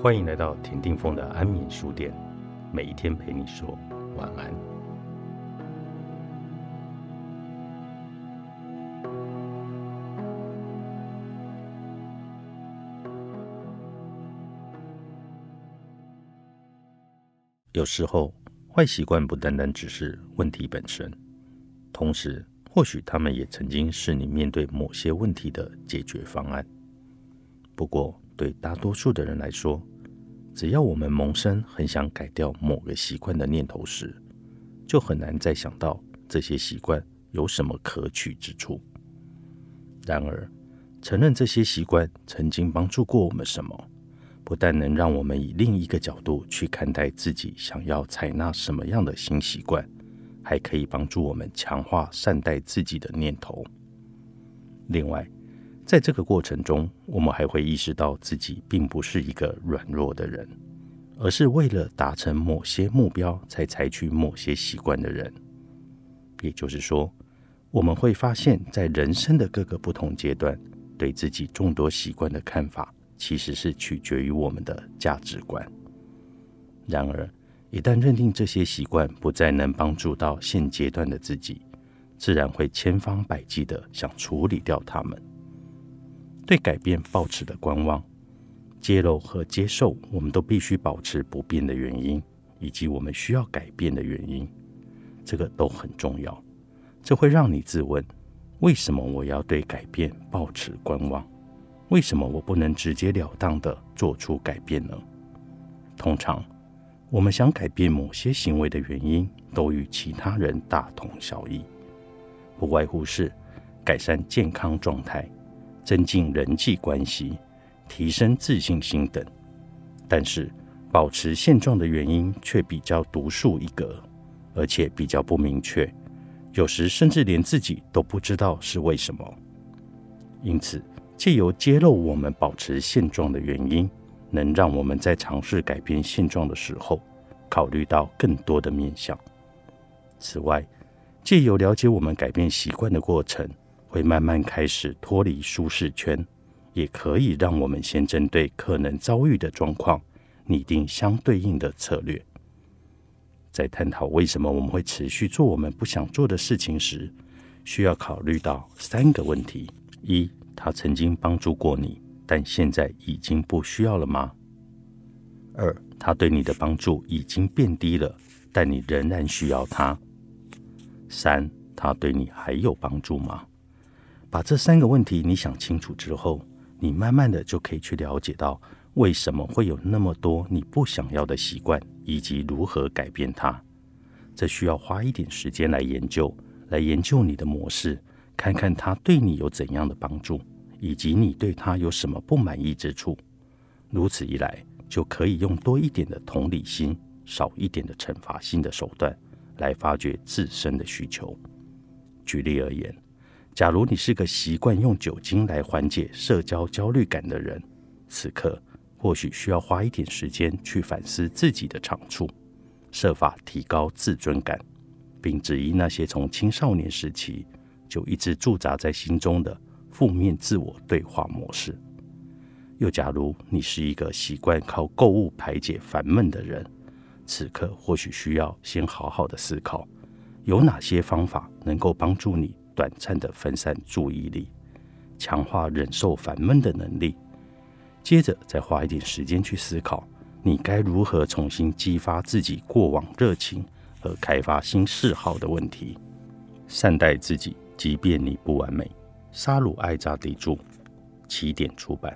欢迎来到田定峰的安眠书店，每一天陪你说晚安。有时候，坏习惯不单单只是问题本身，同时，或许他们也曾经是你面对某些问题的解决方案。不过，对大多数的人来说，只要我们萌生很想改掉某个习惯的念头时，就很难再想到这些习惯有什么可取之处。然而，承认这些习惯曾经帮助过我们什么，不但能让我们以另一个角度去看待自己想要采纳什么样的新习惯，还可以帮助我们强化善待自己的念头。另外，在这个过程中，我们还会意识到自己并不是一个软弱的人，而是为了达成某些目标才采取某些习惯的人。也就是说，我们会发现，在人生的各个不同阶段，对自己众多习惯的看法，其实是取决于我们的价值观。然而，一旦认定这些习惯不再能帮助到现阶段的自己，自然会千方百计的想处理掉它们。对改变抱持的观望、揭露和接受，我们都必须保持不变的原因，以及我们需要改变的原因，这个都很重要。这会让你自问：为什么我要对改变抱持观望？为什么我不能直截了当的做出改变呢？通常，我们想改变某些行为的原因，都与其他人大同小异，不外乎是改善健康状态。增进人际关系、提升自信心等，但是保持现状的原因却比较独树一格，而且比较不明确，有时甚至连自己都不知道是为什么。因此，借由揭露我们保持现状的原因，能让我们在尝试改变现状的时候，考虑到更多的面向。此外，借由了解我们改变习惯的过程。会慢慢开始脱离舒适圈，也可以让我们先针对可能遭遇的状况拟定相对应的策略。在探讨为什么我们会持续做我们不想做的事情时，需要考虑到三个问题：一，他曾经帮助过你，但现在已经不需要了吗？二，他对你的帮助已经变低了，但你仍然需要他。三，他对你还有帮助吗？把这三个问题你想清楚之后，你慢慢的就可以去了解到为什么会有那么多你不想要的习惯，以及如何改变它。这需要花一点时间来研究，来研究你的模式，看看它对你有怎样的帮助，以及你对它有什么不满意之处。如此一来，就可以用多一点的同理心，少一点的惩罚性的手段，来发掘自身的需求。举例而言。假如你是个习惯用酒精来缓解社交焦虑感的人，此刻或许需要花一点时间去反思自己的长处，设法提高自尊感，并质疑那些从青少年时期就一直驻扎在心中的负面自我对话模式。又假如你是一个习惯靠购物排解烦闷的人，此刻或许需要先好好的思考，有哪些方法能够帮助你。短暂的分散注意力，强化忍受烦闷的能力。接着再花一点时间去思考，你该如何重新激发自己过往热情和开发新嗜好的问题。善待自己，即便你不完美。沙鲁艾扎迪著，起点出版。